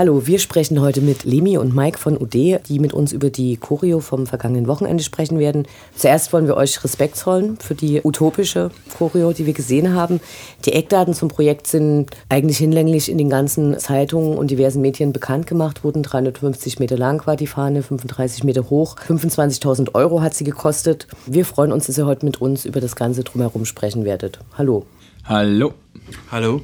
Hallo, wir sprechen heute mit Lemi und Mike von UD, die mit uns über die Choreo vom vergangenen Wochenende sprechen werden. Zuerst wollen wir euch Respekt zollen für die utopische Choreo, die wir gesehen haben. Die Eckdaten zum Projekt sind eigentlich hinlänglich in den ganzen Zeitungen und diversen Medien bekannt gemacht wurden. 350 Meter lang war die Fahne, 35 Meter hoch, 25.000 Euro hat sie gekostet. Wir freuen uns, dass ihr heute mit uns über das Ganze drumherum sprechen werdet. Hallo. Hallo. Hallo.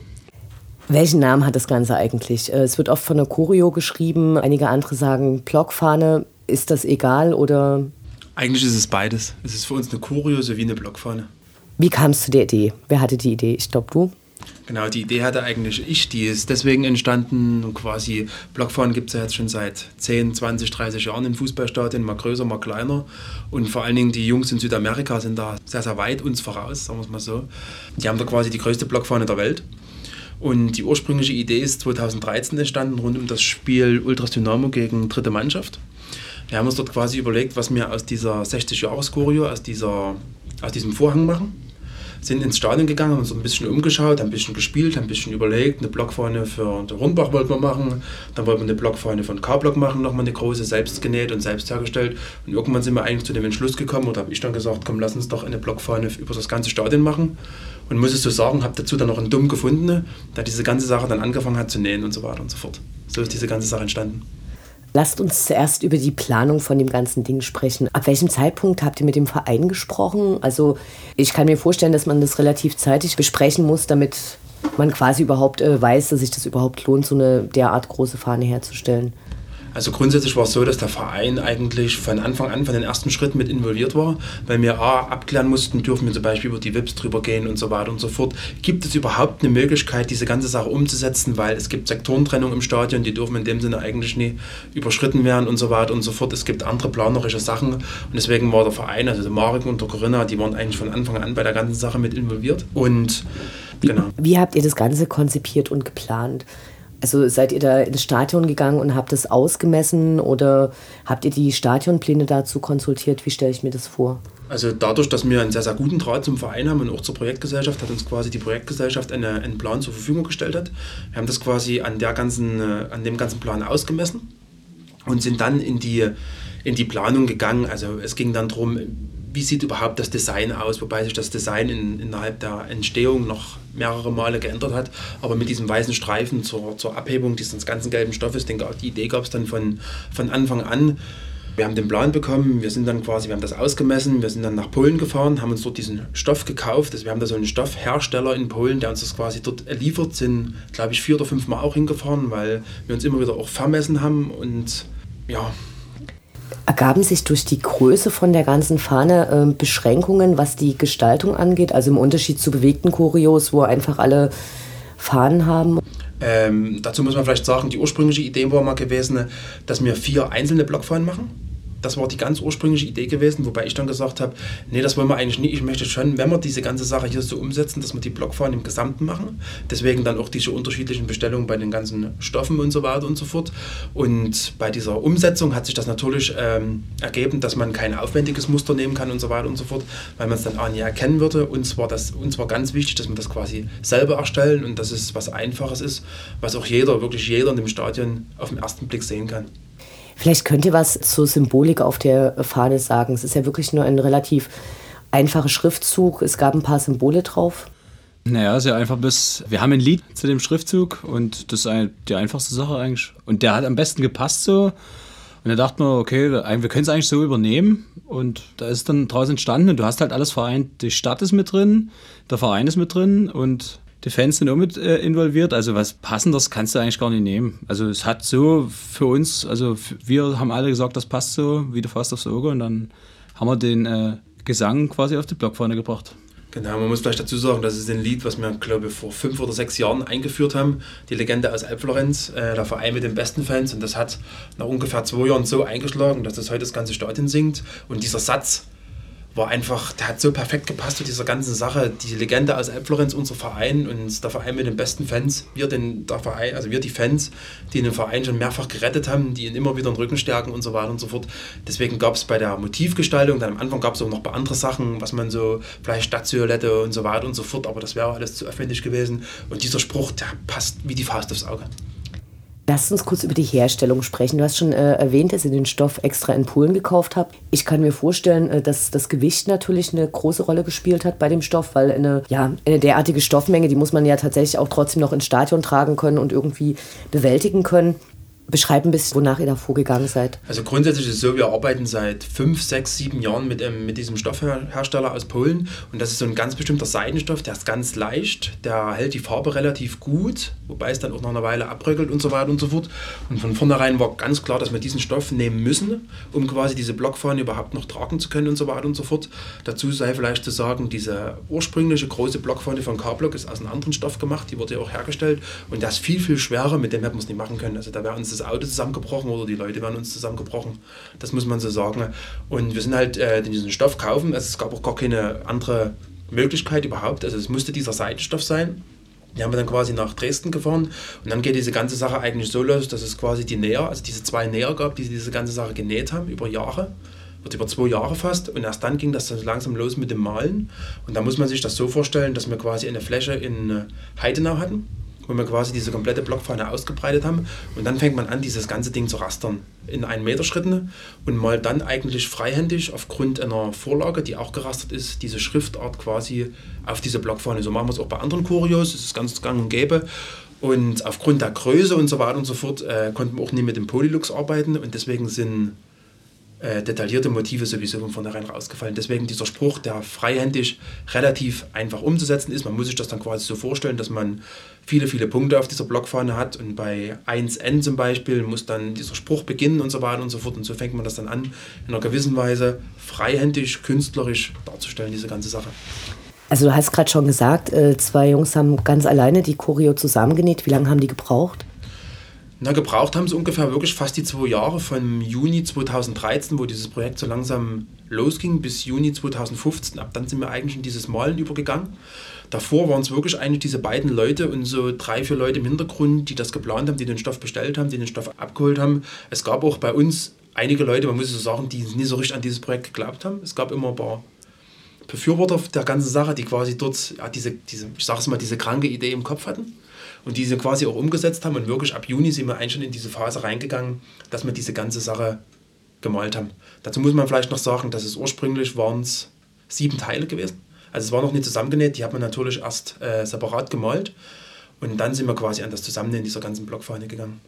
Welchen Namen hat das Ganze eigentlich? Äh, es wird oft von der Choreo geschrieben, einige andere sagen Blockfahne. Ist das egal oder? Eigentlich ist es beides. Es ist für uns eine Choreo sowie eine Blockfahne. Wie kam es zu der Idee? Wer hatte die Idee? Ich glaube, du? Genau, die Idee hatte eigentlich ich. Die ist deswegen entstanden. Und quasi Blockfahren gibt es ja jetzt schon seit 10, 20, 30 Jahren in Fußballstadien, mal größer, mal kleiner. Und vor allen Dingen die Jungs in Südamerika sind da sehr, sehr weit uns voraus, sagen wir es mal so. Die haben da quasi die größte Blockfahne der Welt. Und die ursprüngliche Idee ist 2013 entstanden, rund um das Spiel Ultras Dynamo gegen dritte Mannschaft. Wir haben uns dort quasi überlegt, was wir aus dieser 60-Jahres-Choreo, aus, aus diesem Vorhang machen sind ins Stadion gegangen, haben uns ein bisschen umgeschaut, ein bisschen gespielt, ein bisschen überlegt. Eine Blockfahne für den Rundbach wollten wir machen, dann wollten wir eine Blockfahne von K-Block machen, nochmal eine große, selbst genäht und selbst hergestellt. Und irgendwann sind wir eigentlich zu dem Entschluss gekommen, oder habe ich dann gesagt, komm, lass uns doch eine Blockfahne über das ganze Stadion machen. Und muss es so sagen, habe dazu dann noch einen Dumm gefunden, der diese ganze Sache dann angefangen hat zu nähen und so weiter und so fort. So ist diese ganze Sache entstanden. Lasst uns zuerst über die Planung von dem ganzen Ding sprechen. Ab welchem Zeitpunkt habt ihr mit dem Verein gesprochen? Also ich kann mir vorstellen, dass man das relativ zeitig besprechen muss, damit man quasi überhaupt äh, weiß, dass sich das überhaupt lohnt, so eine derart große Fahne herzustellen. Also grundsätzlich war es so, dass der Verein eigentlich von Anfang an, von den ersten Schritten mit involviert war, weil wir A, abklären mussten, dürfen wir zum Beispiel über die WIPs drüber gehen und so weiter und so fort. Gibt es überhaupt eine Möglichkeit, diese ganze Sache umzusetzen, weil es gibt Sektorentrennung im Stadion, die dürfen in dem Sinne eigentlich nie überschritten werden und so weiter und so fort. Es gibt andere planerische Sachen und deswegen war der Verein, also der Marek und der Corinna, die waren eigentlich von Anfang an bei der ganzen Sache mit involviert und Genau. Wie, wie, habt ihr das Ganze konzipiert und geplant? Also seid ihr da ins Stadion gegangen und habt es ausgemessen oder habt ihr die Stadionpläne dazu konsultiert? Wie stelle ich mir das vor? Also dadurch, dass wir einen sehr, sehr guten Draht zum Verein haben und auch zur Projektgesellschaft, hat uns quasi die Projektgesellschaft eine, einen Plan zur Verfügung gestellt. Hat. Wir haben das quasi an, der ganzen, äh, an dem ganzen Plan ausgemessen und sind dann in die, in die Planung gegangen. Also es ging dann darum, wie sieht überhaupt das Design aus, wobei sich das Design in, innerhalb der Entstehung noch mehrere Male geändert hat. Aber mit diesem weißen Streifen zur, zur Abhebung dieses ganzen gelben Stoffes, denke, die Idee gab es dann von, von Anfang an. Wir haben den Plan bekommen, wir sind dann quasi, wir haben das ausgemessen, wir sind dann nach Polen gefahren, haben uns dort diesen Stoff gekauft. Also wir haben da so einen Stoffhersteller in Polen, der uns das quasi dort liefert, sind, glaube ich, vier oder fünf Mal auch hingefahren, weil wir uns immer wieder auch vermessen haben und ja, Ergaben sich durch die Größe von der ganzen Fahne äh, Beschränkungen, was die Gestaltung angeht? Also im Unterschied zu bewegten Choreos, wo einfach alle Fahnen haben? Ähm, dazu muss man vielleicht sagen, die ursprüngliche Idee war mal gewesen, dass wir vier einzelne Blockfahnen machen das war die ganz ursprüngliche Idee gewesen, wobei ich dann gesagt habe, nee, das wollen wir eigentlich nicht. Ich möchte schon, wenn wir diese ganze Sache hier so umsetzen, dass wir die Blockfahnen im Gesamten machen. Deswegen dann auch diese unterschiedlichen Bestellungen bei den ganzen Stoffen und so weiter und so fort. Und bei dieser Umsetzung hat sich das natürlich ähm, ergeben, dass man kein aufwendiges Muster nehmen kann und so weiter und so fort, weil man es dann auch nie erkennen würde. Uns war, das, uns war ganz wichtig, dass wir das quasi selber erstellen und dass es was Einfaches ist, was auch jeder, wirklich jeder in dem Stadion auf den ersten Blick sehen kann. Vielleicht könnt ihr was zur Symbolik auf der Fahne sagen. Es ist ja wirklich nur ein relativ einfacher Schriftzug. Es gab ein paar Symbole drauf. Naja, sehr einfach bis. Wir haben ein Lied zu dem Schriftzug und das ist die einfachste Sache eigentlich. Und der hat am besten gepasst so. Und da dachten wir, okay, wir können es eigentlich so übernehmen. Und da ist dann draußen entstanden und du hast halt alles vereint. Die Stadt ist mit drin, der Verein ist mit drin und die Fans sind auch mit äh, involviert. Also was passendes kannst du eigentlich gar nicht nehmen. Also es hat so für uns, also wir haben alle gesagt, das passt so wie der Faust aufs Auge und dann haben wir den äh, Gesang quasi auf die Blockfahne gebracht. Genau, man muss vielleicht dazu sagen, das ist ein Lied, was wir, glaube ich, vor fünf oder sechs Jahren eingeführt haben. Die Legende aus Elbflorenz, äh, der Verein mit den besten Fans. Und das hat nach ungefähr zwei Jahren so eingeschlagen, dass das heute das ganze Stadion singt. Und dieser Satz, war einfach, der hat so perfekt gepasst zu dieser ganzen Sache. Die Legende aus Elbflorenz, unser Verein und der Verein mit den besten Fans. Wir, den, der Verein, also wir die Fans, die den Verein schon mehrfach gerettet haben, die ihn immer wieder in den Rücken stärken und so weiter und so fort. Deswegen gab es bei der Motivgestaltung, dann am Anfang gab es auch noch ein paar andere Sachen, was man so, vielleicht Stadtsilhouette und so weiter und so fort, aber das wäre alles zu aufwendig gewesen. Und dieser Spruch, der passt wie die Faust aufs Auge. Lass uns kurz über die Herstellung sprechen. Du hast schon äh, erwähnt, dass ihr den Stoff extra in Polen gekauft habt. Ich kann mir vorstellen, äh, dass das Gewicht natürlich eine große Rolle gespielt hat bei dem Stoff, weil eine, ja, eine derartige Stoffmenge, die muss man ja tatsächlich auch trotzdem noch ins Stadion tragen können und irgendwie bewältigen können. Beschreib ein bisschen, wonach ihr da vorgegangen seid. Also grundsätzlich ist es so, wir arbeiten seit fünf, sechs, sieben Jahren mit, ähm, mit diesem Stoffhersteller aus Polen und das ist so ein ganz bestimmter Seidenstoff, der ist ganz leicht, der hält die Farbe relativ gut, wobei es dann auch nach einer Weile abbröckelt und so weiter und so fort. Und von vornherein war ganz klar, dass wir diesen Stoff nehmen müssen, um quasi diese Blockfahne überhaupt noch tragen zu können und so weiter und so fort. Dazu sei vielleicht zu sagen, diese ursprüngliche große Blockfahne von K-Block ist aus einem anderen Stoff gemacht, die wurde ja auch hergestellt und der ist viel, viel schwerer, mit dem hätten wir es nicht machen können. Also da wäre uns das Auto zusammengebrochen oder die Leute werden uns zusammengebrochen. Das muss man so sagen. Und wir sind halt äh, diesen Stoff kaufen. Also es gab auch gar keine andere Möglichkeit überhaupt. Also es musste dieser Seitenstoff sein. Die haben wir dann quasi nach Dresden gefahren und dann geht diese ganze Sache eigentlich so los, dass es quasi die Näher, also diese zwei Näher gab, die diese ganze Sache genäht haben über Jahre, über zwei Jahre fast und erst dann ging das dann langsam los mit dem Malen und da muss man sich das so vorstellen, dass wir quasi eine Fläche in äh, Heidenau hatten wo wir quasi diese komplette Blockfahne ausgebreitet haben. Und dann fängt man an, dieses ganze Ding zu rastern in einen Meter Schritten und mal dann eigentlich freihändig aufgrund einer Vorlage, die auch gerastert ist, diese Schriftart quasi auf diese Blockfahne. So machen wir es auch bei anderen Kurios, das ist ganz gang und gäbe. Und aufgrund der Größe und so weiter und so fort äh, konnten wir auch nie mit dem Polylux arbeiten und deswegen sind äh, detaillierte Motive sowieso von vornherein rausgefallen. Deswegen dieser Spruch, der freihändig relativ einfach umzusetzen ist. Man muss sich das dann quasi so vorstellen, dass man viele, viele Punkte auf dieser Blockfahne hat und bei 1N zum Beispiel muss dann dieser Spruch beginnen und so weiter und so fort. Und so fängt man das dann an, in einer gewissen Weise freihändig, künstlerisch darzustellen, diese ganze Sache. Also du hast gerade schon gesagt, äh, zwei Jungs haben ganz alleine die Choreo zusammengenäht. Wie lange haben die gebraucht? Na, gebraucht haben sie ungefähr wirklich fast die zwei Jahre von Juni 2013, wo dieses Projekt so langsam losging, bis Juni 2015. Ab dann sind wir eigentlich in dieses Malen übergegangen. Davor waren es wirklich eigentlich diese beiden Leute und so drei, vier Leute im Hintergrund, die das geplant haben, die den Stoff bestellt haben, die den Stoff abgeholt haben. Es gab auch bei uns einige Leute, man muss so sagen, die nie so richtig an dieses Projekt geglaubt haben. Es gab immer ein paar Befürworter der ganzen Sache, die quasi dort ja, diese, diese, ich sag's mal, diese kranke Idee im Kopf hatten und diese quasi auch umgesetzt haben. Und wirklich ab Juni sind wir eigentlich schon in diese Phase reingegangen, dass wir diese ganze Sache gemalt haben. Dazu muss man vielleicht noch sagen, dass es ursprünglich waren es sieben Teile gewesen. Also es war noch nicht zusammengenäht, die hat man natürlich erst äh, separat gemalt und dann sind wir quasi an das Zusammennähen dieser ganzen Blockfahne gegangen.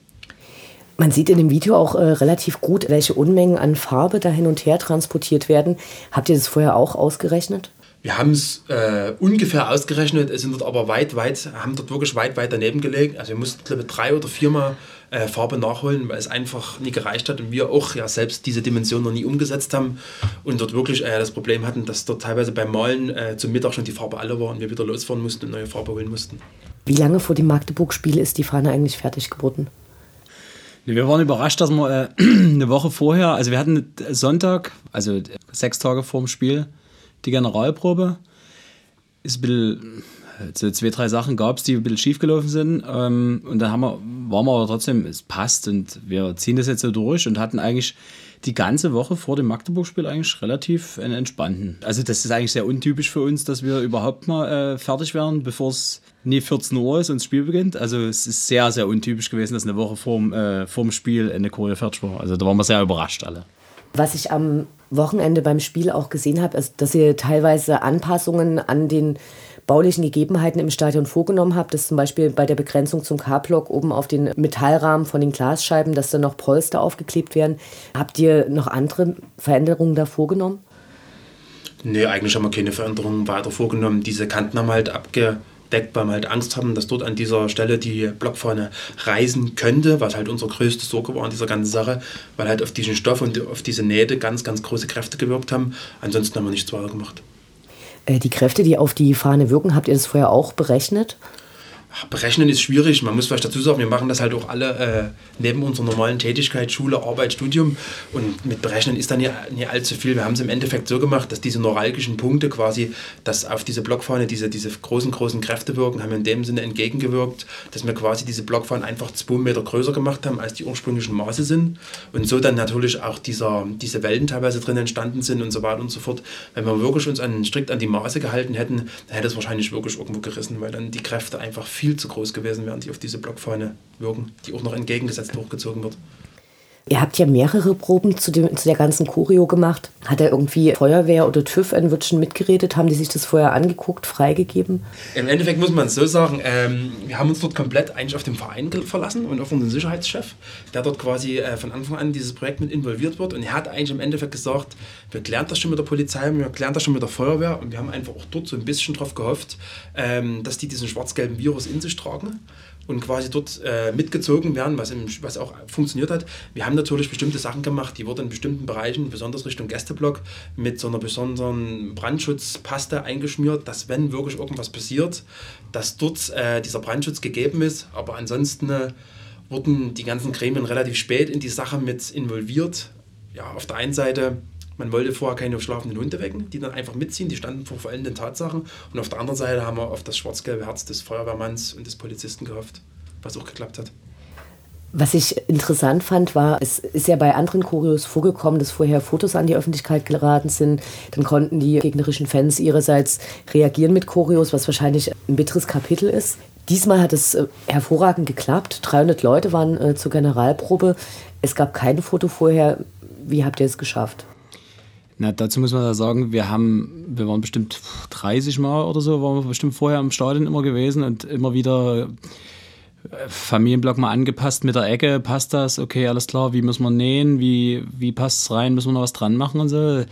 Man sieht in dem Video auch äh, relativ gut, welche Unmengen an Farbe da hin und her transportiert werden. Habt ihr das vorher auch ausgerechnet? Wir haben es äh, ungefähr ausgerechnet, es sind dort aber weit, weit, haben dort wirklich weit, weit daneben gelegt. Also wir mussten, glaube ich, drei oder viermal äh, Farbe nachholen, weil es einfach nie gereicht hat und wir auch ja selbst diese Dimension noch nie umgesetzt haben und dort wirklich äh, das Problem hatten, dass dort teilweise beim Malen äh, zum Mittag schon die Farbe alle war und wir wieder losfahren mussten und neue Farbe holen mussten. Wie lange vor dem Magdeburg-Spiel ist die Fahne eigentlich fertig geworden? Wir waren überrascht, dass wir äh, eine Woche vorher, also wir hatten Sonntag, also sechs Tage vor dem Spiel, die Generalprobe. Ist ein bisschen so zwei, drei Sachen gab es, die ein bisschen schief gelaufen sind. Ähm, und dann haben wir, waren wir aber trotzdem, es passt und wir ziehen das jetzt so durch und hatten eigentlich die ganze Woche vor dem Magdeburg-Spiel eigentlich relativ entspannten. Also das ist eigentlich sehr untypisch für uns, dass wir überhaupt mal äh, fertig werden, bevor es nie 14 Uhr ist und das Spiel beginnt. Also es ist sehr, sehr untypisch gewesen, dass eine Woche vorm, äh, vorm Spiel eine Choreo fertig war. Also da waren wir sehr überrascht alle. Was ich am Wochenende beim Spiel auch gesehen habe, ist, dass ihr teilweise Anpassungen an den baulichen Gegebenheiten im Stadion vorgenommen habt, dass zum Beispiel bei der Begrenzung zum K-Block oben auf den Metallrahmen von den Glasscheiben, dass da noch Polster aufgeklebt werden. Habt ihr noch andere Veränderungen da vorgenommen? Nee, eigentlich haben wir keine Veränderungen weiter vorgenommen. Diese Kanten haben halt abgedeckt, weil wir halt Angst hatten, dass dort an dieser Stelle die Blockfahne reißen könnte, was halt unsere größte Sorge war an dieser ganzen Sache, weil halt auf diesen Stoff und auf diese Nähte ganz, ganz große Kräfte gewirkt haben. Ansonsten haben wir nichts weiter gemacht. Äh, die Kräfte, die auf die Fahne wirken, habt ihr das vorher auch berechnet? Berechnen ist schwierig. Man muss vielleicht dazu sagen, wir machen das halt auch alle äh, neben unserer normalen Tätigkeit, Schule, Arbeit, Studium. Und mit Berechnen ist dann nicht, nicht allzu viel. Wir haben es im Endeffekt so gemacht, dass diese neuralgischen Punkte quasi, dass auf diese Blockfahne diese, diese großen, großen Kräfte wirken, haben wir in dem Sinne entgegengewirkt, dass wir quasi diese Blockfahne einfach zwei Meter größer gemacht haben, als die ursprünglichen Maße sind. Und so dann natürlich auch dieser, diese Wellen teilweise drin entstanden sind und so weiter und so fort. Wenn wir wirklich uns an, strikt an die Maße gehalten hätten, dann hätte es wahrscheinlich wirklich irgendwo gerissen, weil dann die Kräfte einfach viel zu groß gewesen wären, die auf diese Blockfahne wirken, die auch noch entgegengesetzt hochgezogen wird. Ihr habt ja mehrere Proben zu, dem, zu der ganzen Choreo gemacht. Hat da irgendwie Feuerwehr oder TÜV ein Wörtchen mitgeredet? Haben die sich das vorher angeguckt, freigegeben? Im Endeffekt muss man so sagen, ähm, wir haben uns dort komplett eigentlich auf den Verein verlassen und auf unseren Sicherheitschef, der dort quasi äh, von Anfang an dieses Projekt mit involviert wird. Und er hat eigentlich im Endeffekt gesagt, wir klären das schon mit der Polizei, wir klären das schon mit der Feuerwehr. Und wir haben einfach auch dort so ein bisschen drauf gehofft, ähm, dass die diesen schwarz-gelben Virus in sich tragen und quasi dort äh, mitgezogen werden, was, im, was auch funktioniert hat. Wir haben natürlich bestimmte Sachen gemacht, die wurden in bestimmten Bereichen, besonders Richtung Gästeblock, mit so einer besonderen Brandschutzpaste eingeschmiert, dass wenn wirklich irgendwas passiert, dass dort äh, dieser Brandschutz gegeben ist. Aber ansonsten äh, wurden die ganzen Gremien relativ spät in die Sache mit involviert. Ja, auf der einen Seite man wollte vorher keine schlafenden Hunde wecken, die dann einfach mitziehen, die standen vor vollendeten Tatsachen. Und auf der anderen Seite haben wir auf das schwarz-gelbe Herz des Feuerwehrmanns und des Polizisten gehofft, was auch geklappt hat. Was ich interessant fand, war, es ist ja bei anderen Choreos vorgekommen, dass vorher Fotos an die Öffentlichkeit geraten sind. Dann konnten die gegnerischen Fans ihrerseits reagieren mit Choreos, was wahrscheinlich ein bitteres Kapitel ist. Diesmal hat es äh, hervorragend geklappt. 300 Leute waren äh, zur Generalprobe. Es gab kein Foto vorher. Wie habt ihr es geschafft? Na, dazu muss man da sagen, wir haben, wir waren bestimmt 30 Mal oder so, waren wir bestimmt vorher im Stadion immer gewesen und immer wieder äh, Familienblock mal angepasst mit der Ecke, passt das, okay, alles klar, wie muss man nähen, wie, wie passt es rein, müssen wir noch was dran machen und so.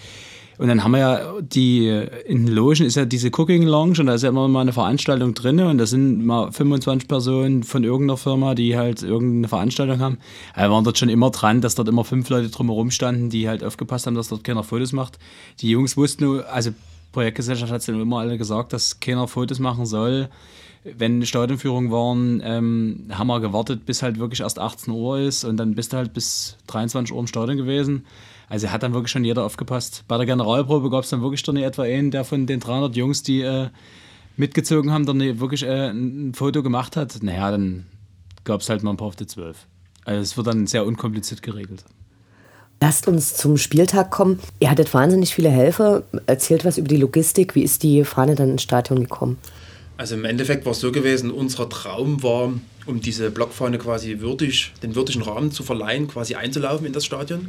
Und dann haben wir ja die, in den Logen ist ja diese Cooking Lounge und da ist ja immer mal eine Veranstaltung drin und da sind mal 25 Personen von irgendeiner Firma, die halt irgendeine Veranstaltung haben. Wir waren dort schon immer dran, dass dort immer fünf Leute drumherum standen, die halt aufgepasst haben, dass dort keiner Fotos macht. Die Jungs wussten also Projektgesellschaft hat es dann immer alle gesagt, dass keiner Fotos machen soll. Wenn Stadionführungen waren, ähm, haben wir gewartet, bis halt wirklich erst 18 Uhr ist und dann bist du halt bis 23 Uhr im Stadion gewesen. Also hat dann wirklich schon jeder aufgepasst. Bei der Generalprobe gab es dann wirklich dann etwa einen, der von den 300 Jungs, die äh, mitgezogen haben, dann wirklich äh, ein Foto gemacht hat. Naja, dann gab es halt mal ein paar auf die 12. Also es wird dann sehr unkompliziert geregelt. Lasst uns zum Spieltag kommen. Ihr hattet wahnsinnig viele Helfer. Erzählt was über die Logistik. Wie ist die Fahne dann ins Stadion gekommen? Also im Endeffekt war es so gewesen, unser Traum war, um diese Blockfahne quasi würdig, den würdigen Rahmen zu verleihen, quasi einzulaufen in das Stadion.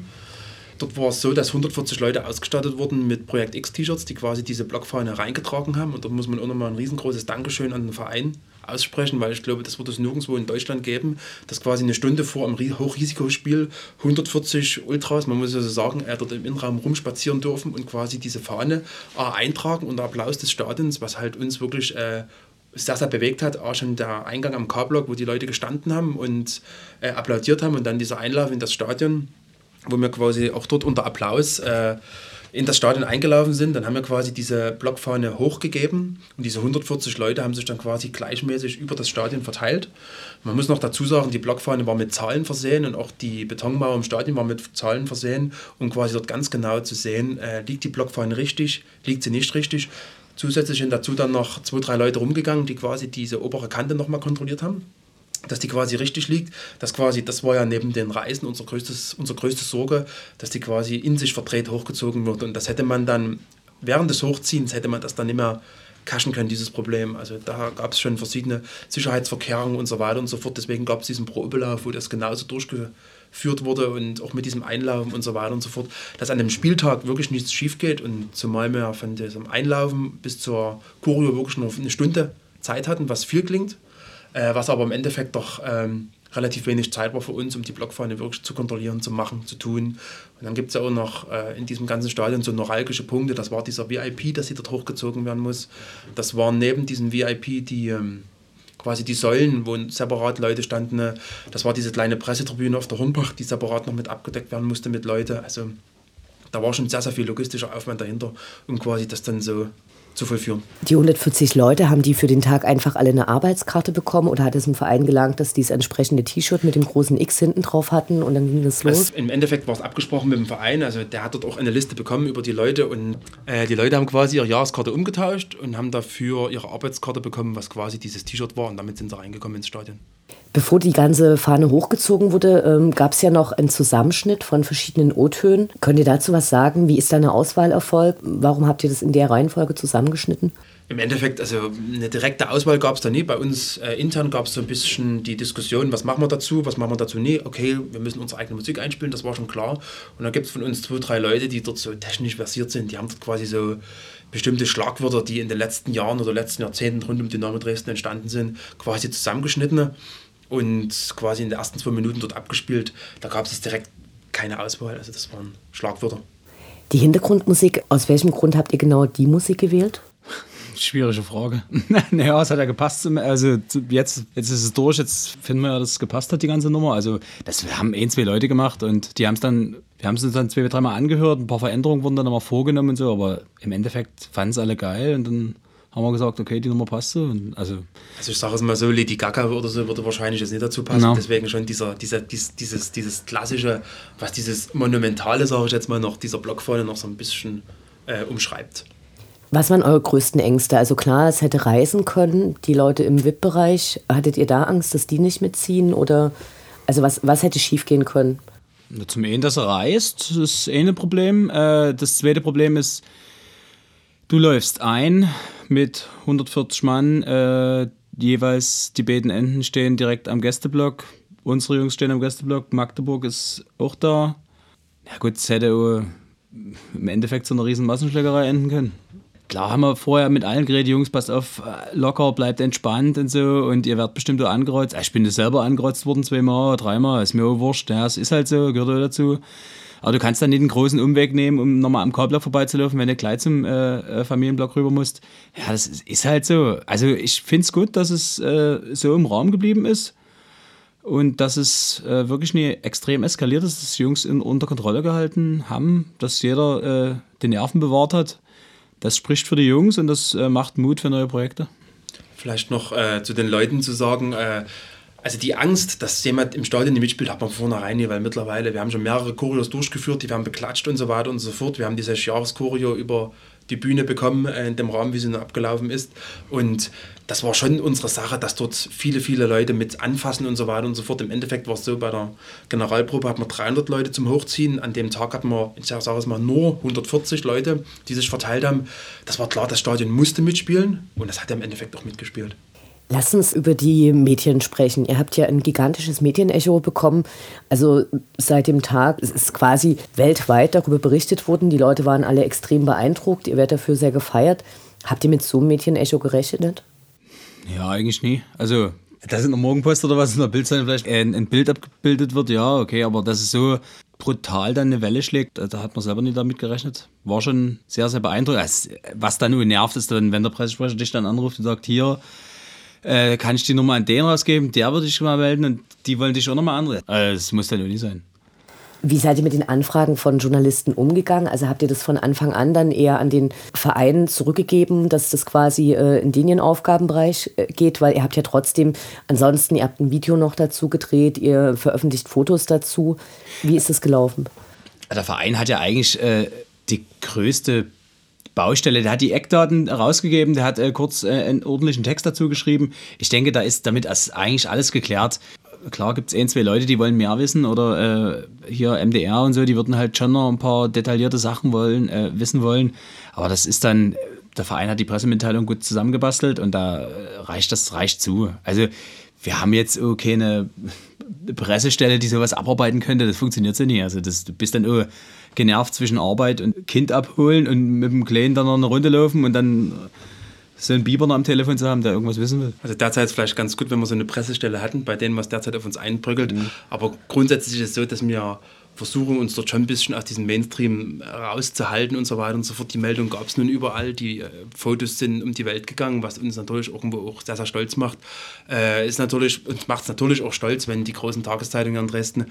Dort war es so, dass 140 Leute ausgestattet wurden mit Projekt X-T-Shirts, die quasi diese Blockfahne reingetragen haben. Und da muss man auch nochmal ein riesengroßes Dankeschön an den Verein aussprechen, weil ich glaube, das wird es nirgendwo in Deutschland geben, dass quasi eine Stunde vor einem Hochrisikospiel 140 Ultras, man muss also sagen, äh, dort im Innenraum rumspazieren dürfen und quasi diese Fahne äh, eintragen unter Applaus des Stadions, was halt uns wirklich äh, sehr, sehr bewegt hat. Auch schon der Eingang am K-Block, wo die Leute gestanden haben und äh, applaudiert haben und dann dieser Einlauf in das Stadion wo wir quasi auch dort unter Applaus äh, in das Stadion eingelaufen sind. Dann haben wir quasi diese Blockfahne hochgegeben und diese 140 Leute haben sich dann quasi gleichmäßig über das Stadion verteilt. Man muss noch dazu sagen, die Blockfahne war mit Zahlen versehen und auch die Betonmauer im Stadion war mit Zahlen versehen, um quasi dort ganz genau zu sehen, äh, liegt die Blockfahne richtig, liegt sie nicht richtig. Zusätzlich sind dazu dann noch zwei, drei Leute rumgegangen, die quasi diese obere Kante nochmal kontrolliert haben dass die quasi richtig liegt, dass quasi, das war ja neben den Reisen unser größtes, unsere größte Sorge, dass die quasi in sich verdreht hochgezogen wird. Und das hätte man dann, während des Hochziehens hätte man das dann nicht mehr cashen können, dieses Problem. Also da gab es schon verschiedene Sicherheitsverkehrungen und so weiter und so fort, deswegen gab es diesen Probelauf, wo das genauso durchgeführt wurde und auch mit diesem Einlaufen und so weiter und so fort, dass an dem Spieltag wirklich nichts schief geht. Und zumal wir von diesem Einlaufen bis zur Choreo wirklich nur eine Stunde Zeit hatten, was viel klingt, äh, was aber im Endeffekt doch ähm, relativ wenig Zeit war für uns, um die Blockfahne wirklich zu kontrollieren, zu machen, zu tun. Und dann gibt es ja auch noch äh, in diesem ganzen Stadion so neuralgische Punkte. Das war dieser VIP, dass sie dort hochgezogen werden muss. Das waren neben diesem VIP die ähm, quasi die Säulen, wo separat Leute standen. Das war diese kleine Pressetribüne auf der Hornbach, die separat noch mit abgedeckt werden musste mit Leuten. Also da war schon sehr, sehr viel logistischer Aufwand dahinter, um quasi das dann so zu vollführen. Die 140 Leute, haben die für den Tag einfach alle eine Arbeitskarte bekommen oder hat es im Verein gelangt, dass die das entsprechende T-Shirt mit dem großen X hinten drauf hatten und dann ging das los? Also Im Endeffekt war es abgesprochen mit dem Verein, also der hat dort auch eine Liste bekommen über die Leute und äh, die Leute haben quasi ihre Jahreskarte umgetauscht und haben dafür ihre Arbeitskarte bekommen, was quasi dieses T-Shirt war und damit sind sie reingekommen ins Stadion. Bevor die ganze Fahne hochgezogen wurde, ähm, gab es ja noch einen Zusammenschnitt von verschiedenen O-Tönen. Könnt ihr dazu was sagen? Wie ist deine Auswahl erfolgt? Warum habt ihr das in der Reihenfolge zusammengeschnitten? Im Endeffekt, also eine direkte Auswahl gab es da nie. Bei uns äh, intern gab es so ein bisschen die Diskussion, was machen wir dazu, was machen wir dazu nie. Okay, wir müssen unsere eigene Musik einspielen, das war schon klar. Und dann gibt es von uns zwei, drei Leute, die dort so technisch versiert sind. Die haben dort quasi so bestimmte Schlagwörter, die in den letzten Jahren oder letzten Jahrzehnten rund um Dynamo Dresden entstanden sind, quasi zusammengeschnitten und quasi in den ersten zwei Minuten dort abgespielt. Da gab es direkt keine Auswahl, also das waren Schlagwörter. Die Hintergrundmusik, aus welchem Grund habt ihr genau die Musik gewählt? Schwierige Frage. naja, es hat ja gepasst. Also jetzt, jetzt ist es durch, jetzt finden wir ja, dass es gepasst hat, die ganze Nummer. Also das haben ein, zwei Leute gemacht und die haben es dann, wir haben es uns dann zwei, dreimal angehört, ein paar Veränderungen wurden dann nochmal vorgenommen und so, aber im Endeffekt fanden es alle geil und dann haben wir gesagt, okay, die Nummer passt so. Also, also ich sage es mal so, Lady Gaga oder so würde wahrscheinlich jetzt nicht dazu passen. Genau. Deswegen schon dieser, dieser, dieses, dieses, dieses klassische, was dieses Monumentale, sage ich jetzt mal, noch dieser Blockfahne noch so ein bisschen äh, umschreibt. Was waren eure größten Ängste? Also klar, es hätte reisen können, die Leute im VIP-Bereich. Hattet ihr da Angst, dass die nicht mitziehen? Oder also was, was hätte schiefgehen können? Zum einen, dass er reist, das ist eh ein Problem. Äh, das zweite Problem ist, du läufst ein mit 140 Mann. Äh, jeweils die beiden Enden stehen direkt am Gästeblock. Unsere Jungs stehen am Gästeblock. Magdeburg ist auch da. Ja gut, es hätte im Endeffekt so eine riesen Massenschlägerei enden können klar haben wir vorher mit allen geredet, Jungs, passt auf, locker, bleibt entspannt und so und ihr werdet bestimmt auch angekreuzt. Ich bin das selber angekreuzt worden, zweimal, dreimal, ist mir auch wurscht, ja, es ist halt so, gehört auch dazu. Aber du kannst dann nicht einen großen Umweg nehmen, um nochmal am Korblock vorbeizulaufen, wenn du gleich zum äh, äh, Familienblock rüber musst. Ja, das ist halt so. Also ich finde es gut, dass es äh, so im Raum geblieben ist und dass es äh, wirklich nie extrem eskaliert ist, dass die Jungs in, unter Kontrolle gehalten haben, dass jeder äh, den Nerven bewahrt hat das spricht für die Jungs und das äh, macht Mut für neue Projekte. Vielleicht noch äh, zu den Leuten zu sagen, äh, also die Angst, dass jemand im Stadion nicht mitspielt, hat man vornherein nicht, weil mittlerweile, wir haben schon mehrere Choreos durchgeführt, die werden beklatscht und so weiter und so fort. Wir haben dieses Jahreschoreo über die Bühne bekommen, äh, in dem Rahmen, wie sie noch abgelaufen ist. Und das war schon unsere Sache, dass dort viele, viele Leute mit anfassen und so weiter und so fort. Im Endeffekt war es so, bei der Generalprobe hatten wir 300 Leute zum Hochziehen. An dem Tag hatten wir, ich sage es mal, nur 140 Leute, die sich verteilt haben. Das war klar, das Stadion musste mitspielen und das hat er im Endeffekt auch mitgespielt. Lass uns über die Medien sprechen. Ihr habt ja ein gigantisches Medienecho bekommen. Also seit dem Tag es ist quasi weltweit darüber berichtet worden. Die Leute waren alle extrem beeindruckt. Ihr werdet dafür sehr gefeiert. Habt ihr mit so einem Medienecho gerechnet? Ja, eigentlich nie. Also, dass in der Morgenpost oder was in der Bildzeitung vielleicht ein, ein, Bild abgebildet wird, ja, okay, aber dass es so brutal dann eine Welle schlägt, da hat man selber nicht damit gerechnet. War schon sehr, sehr beeindruckend. Also, was dann nur nervt, ist dann, wenn der Pressesprecher dich dann anruft und sagt, hier, äh, kann ich die Nummer an den rausgeben, der würde dich mal melden und die wollen dich auch nochmal anrufen. Also, das muss dann nicht sein. Wie seid ihr mit den Anfragen von Journalisten umgegangen? Also habt ihr das von Anfang an dann eher an den Verein zurückgegeben, dass das quasi äh, in den Aufgabenbereich äh, geht? Weil ihr habt ja trotzdem, ansonsten, ihr habt ein Video noch dazu gedreht, ihr veröffentlicht Fotos dazu. Wie ist das gelaufen? Der Verein hat ja eigentlich äh, die größte Baustelle. Der hat die Eckdaten rausgegeben, der hat äh, kurz äh, einen ordentlichen Text dazu geschrieben. Ich denke, da ist damit eigentlich alles geklärt klar gibt es ein, zwei Leute, die wollen mehr wissen oder äh, hier MDR und so, die würden halt schon noch ein paar detaillierte Sachen wollen, äh, wissen wollen. Aber das ist dann, der Verein hat die Pressemitteilung gut zusammengebastelt und da äh, reicht das reicht zu. Also wir haben jetzt oh, keine Pressestelle, die sowas abarbeiten könnte, das funktioniert so nicht. Also das, du bist dann oh, genervt zwischen Arbeit und Kind abholen und mit dem Kleinen dann noch eine Runde laufen und dann so einen Biber noch am Telefon zu haben, der irgendwas wissen will. Also derzeit ist es vielleicht ganz gut, wenn wir so eine Pressestelle hatten, bei denen was derzeit auf uns einbröckelt. Mhm. Aber grundsätzlich ist es so, dass wir versuchen, uns dort schon ein bisschen aus diesem Mainstream rauszuhalten und so weiter und so fort. Die Meldung gab es nun überall, die äh, Fotos sind um die Welt gegangen, was uns natürlich irgendwo auch sehr, sehr stolz macht. Äh, ist natürlich, uns macht es natürlich auch stolz, wenn die großen Tageszeitungen in Dresden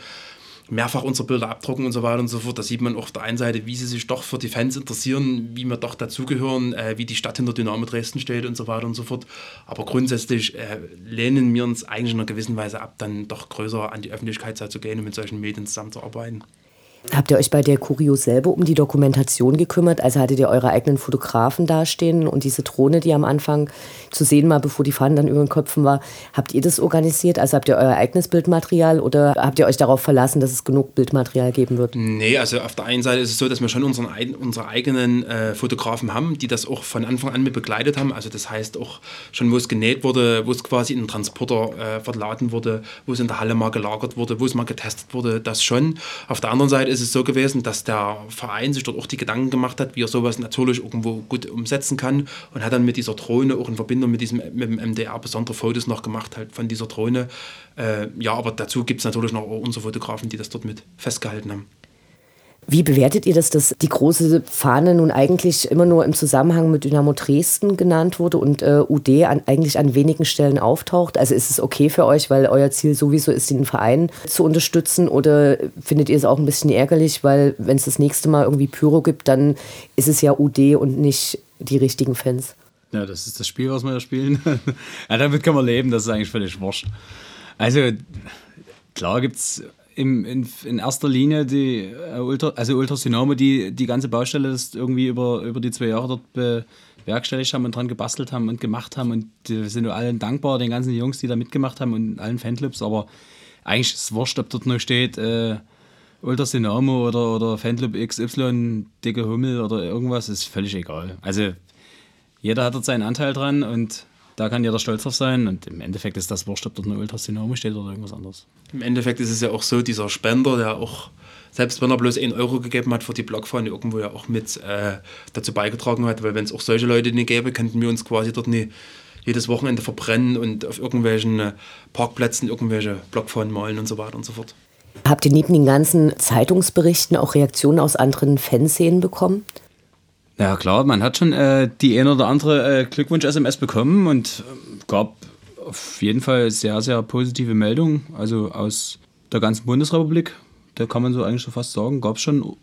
mehrfach unsere Bilder abdrucken und so weiter und so fort. Da sieht man auf der einen Seite, wie sie sich doch für die Fans interessieren, wie wir doch dazugehören, äh, wie die Stadt hinter Dynamo Dresden steht und so weiter und so fort. Aber grundsätzlich äh, lehnen wir uns eigentlich in einer gewissen Weise ab, dann doch größer an die Öffentlichkeit zu gehen und mit solchen Medien zusammenzuarbeiten. Habt ihr euch bei der Curio selber um die Dokumentation gekümmert? Also hattet ihr eure eigenen Fotografen dastehen und diese Drohne, die am Anfang zu sehen war, bevor die Fahnen dann über den Köpfen war, habt ihr das organisiert? Also habt ihr euer eigenes Bildmaterial oder habt ihr euch darauf verlassen, dass es genug Bildmaterial geben wird? Nee, also auf der einen Seite ist es so, dass wir schon unseren, unsere eigenen äh, Fotografen haben, die das auch von Anfang an mit begleitet haben. Also das heißt auch schon, wo es genäht wurde, wo es quasi in den Transporter äh, verladen wurde, wo es in der Halle mal gelagert wurde, wo es mal getestet wurde, das schon. Auf der anderen Seite ist es so gewesen, dass der Verein sich dort auch die Gedanken gemacht hat, wie er sowas natürlich irgendwo gut umsetzen kann und hat dann mit dieser Drohne auch in Verbindung mit diesem mit dem MDR besondere Fotos noch gemacht halt von dieser Drohne. Äh, ja, aber dazu gibt es natürlich noch unsere Fotografen, die das dort mit festgehalten haben. Wie bewertet ihr das, dass die große Fahne nun eigentlich immer nur im Zusammenhang mit Dynamo Dresden genannt wurde und äh, UD an, eigentlich an wenigen Stellen auftaucht? Also ist es okay für euch, weil euer Ziel sowieso ist, den Verein zu unterstützen? Oder findet ihr es auch ein bisschen ärgerlich, weil wenn es das nächste Mal irgendwie Pyro gibt, dann ist es ja UD und nicht die richtigen Fans? Ja, das ist das Spiel, was wir da spielen. ja, damit kann man leben, das ist eigentlich völlig wurscht. Also klar gibt es im, in, in erster Linie die äh, Ultra, also Ultra Dynamo, die die ganze Baustelle das irgendwie über, über die zwei Jahre dort bewerkstelligt haben und dran gebastelt haben und gemacht haben. Und wir sind allen dankbar, den ganzen Jungs, die da mitgemacht haben und allen Fanclubs. Aber eigentlich ist es wurscht, ob dort noch steht äh, Ultra Dynamo oder, oder Fanclub XY, dicke Hummel oder irgendwas, ist völlig egal. Also jeder hat dort seinen Anteil dran und da kann jeder stolz drauf sein und im Endeffekt ist das wurscht, ob dort eine Ultrasinome steht oder irgendwas anderes. Im Endeffekt ist es ja auch so, dieser Spender, der auch, selbst wenn er bloß 1 Euro gegeben hat für die Blockfahne, irgendwo ja auch mit äh, dazu beigetragen hat, weil wenn es auch solche Leute nicht gäbe, könnten wir uns quasi dort nie jedes Wochenende verbrennen und auf irgendwelchen äh, Parkplätzen irgendwelche Blockfahnen malen und so weiter und so fort. Habt ihr neben den ganzen Zeitungsberichten auch Reaktionen aus anderen Fanszenen bekommen? Ja klar, man hat schon äh, die eine oder andere äh, Glückwunsch-SMS bekommen und äh, gab auf jeden Fall sehr, sehr positive Meldungen, also aus der ganzen Bundesrepublik. Da kann man so eigentlich schon fast sagen, gab es schon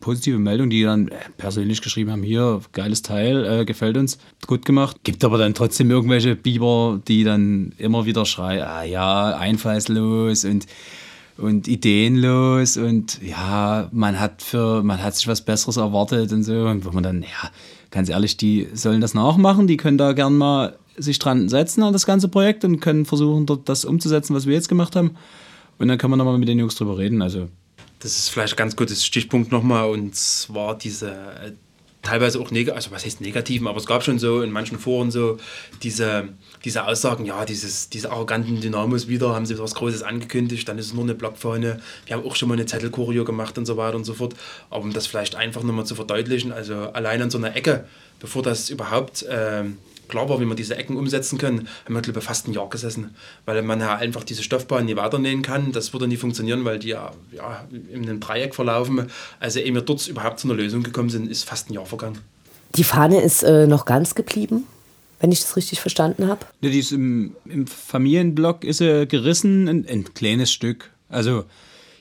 positive Meldungen, die dann äh, persönlich geschrieben haben, hier, geiles Teil, äh, gefällt uns, gut gemacht. Gibt aber dann trotzdem irgendwelche Biber, die dann immer wieder schreien, ah ja, einfallslos und und ideenlos und ja, man hat für, man hat sich was Besseres erwartet und so. Und wo man dann, ja, ganz ehrlich, die sollen das nachmachen, die können da gern mal sich dran setzen an das ganze Projekt und können versuchen, dort das umzusetzen, was wir jetzt gemacht haben. Und dann kann man nochmal mit den Jungs drüber reden. Also. Das ist vielleicht ein ganz gutes Stichpunkt nochmal und zwar diese teilweise auch negativ, also was heißt negativen, aber es gab schon so in manchen Foren so diese, diese Aussagen, ja, dieses, diese arroganten Dynamos wieder, haben sie was Großes angekündigt, dann ist es nur eine Blockfahne. Wir haben auch schon mal eine Zettelkurio gemacht und so weiter und so fort. Aber um das vielleicht einfach nochmal zu verdeutlichen, also allein an so einer Ecke, bevor das überhaupt ähm, klar war, wie man diese Ecken umsetzen können, haben wir, glaube ich, fast ein Jahr gesessen. Weil man ja einfach diese Stoffbahn nie weiternähen kann. Das würde nie funktionieren, weil die ja, ja in einem Dreieck verlaufen. Also, ehe wir dort überhaupt zu einer Lösung gekommen sind, ist fast ein Jahr vergangen. Die Fahne ist äh, noch ganz geblieben, wenn ich das richtig verstanden habe. Ja, die ist im, im Familienblock ist sie gerissen, ein, ein kleines Stück. Also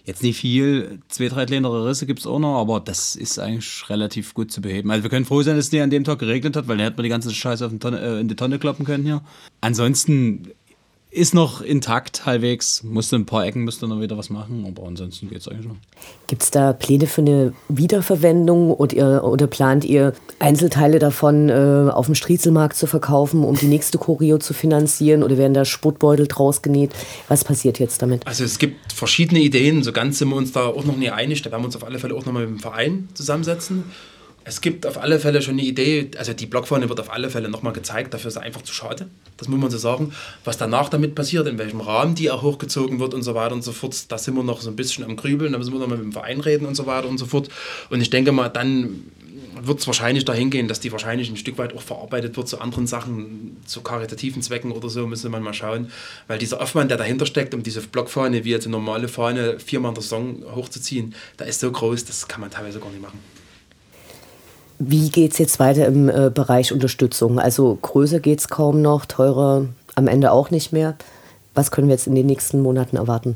Jetzt nicht viel, zwei, drei kleinere Risse gibt es auch noch, aber das ist eigentlich relativ gut zu beheben. Also wir können froh sein, dass es nicht an dem Tag geregnet hat, weil dann hätten wir die ganze Scheiße auf Tonne, äh, in die Tonne kloppen können hier. Ansonsten ist noch intakt halbwegs. Musste ein paar Ecken, müsste noch wieder was machen, aber ansonsten geht es eigentlich noch. Gibt es da Pläne für eine Wiederverwendung oder, ihr, oder plant ihr Einzelteile davon äh, auf dem Striezelmarkt zu verkaufen, um die nächste Choreo zu finanzieren oder werden da Sportbeutel draus genäht? Was passiert jetzt damit? Also es gibt verschiedene Ideen, so ganz sind wir uns da auch noch nie einig. Da werden wir uns auf alle Fälle auch noch mal mit dem Verein zusammensetzen es gibt auf alle Fälle schon eine Idee, also die Blockfahne wird auf alle Fälle nochmal gezeigt, dafür ist er einfach zu schade. Das muss man so sagen. Was danach damit passiert, in welchem Rahmen die auch hochgezogen wird und so weiter und so fort, da sind wir noch so ein bisschen am Grübeln, da müssen wir nochmal mit dem Verein reden und so weiter und so fort. Und ich denke mal, dann wird es wahrscheinlich dahin gehen, dass die wahrscheinlich ein Stück weit auch verarbeitet wird zu anderen Sachen, zu karitativen Zwecken oder so, müsste man mal schauen. Weil dieser Aufwand, der dahinter steckt, um diese Blockfahne wie jetzt eine normale Fahne viermal in der Saison hochzuziehen, der ist so groß, das kann man teilweise gar nicht machen. Wie geht es jetzt weiter im äh, Bereich Unterstützung? Also größer geht es kaum noch, teurer am Ende auch nicht mehr. Was können wir jetzt in den nächsten Monaten erwarten?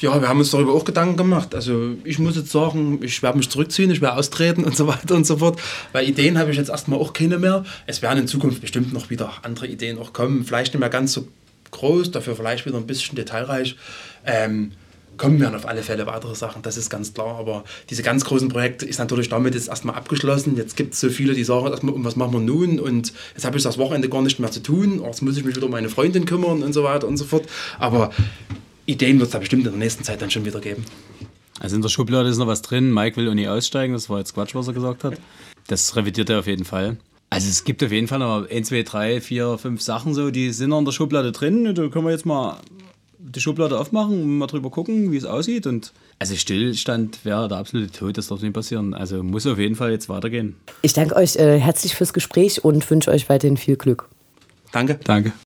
Ja, wir haben uns darüber auch Gedanken gemacht. Also ich muss jetzt sagen, ich werde mich zurückziehen, ich werde austreten und so weiter und so fort. Weil Ideen habe ich jetzt erstmal auch keine mehr. Es werden in Zukunft bestimmt noch wieder andere Ideen auch kommen. Vielleicht nicht mehr ganz so groß, dafür vielleicht wieder ein bisschen detailreich. Ähm, kommen werden auf alle Fälle weitere Sachen, das ist ganz klar. Aber diese ganz großen Projekte ist natürlich damit jetzt erstmal abgeschlossen. Jetzt gibt es so viele, die sagen erstmal, was machen wir nun? Und jetzt habe ich das Wochenende gar nicht mehr zu tun. Jetzt muss ich mich wieder um meine Freundin kümmern und so weiter und so fort. Aber Ideen wird es da bestimmt in der nächsten Zeit dann schon wieder geben. Also in der Schublade ist noch was drin. Mike will nie aussteigen. Das war jetzt Quatsch, was er gesagt hat. Das revidiert er auf jeden Fall. Also es gibt auf jeden Fall noch 1, 2, 3, 4, 5 Sachen so, die sind noch in der Schublade drin. Da können wir jetzt mal die Schublade aufmachen und mal drüber gucken, wie es aussieht. Und also Stillstand wäre der absolute Tod, das darf nicht passieren. Also muss auf jeden Fall jetzt weitergehen. Ich danke euch äh, herzlich fürs Gespräch und wünsche euch weiterhin viel Glück. Danke. Danke.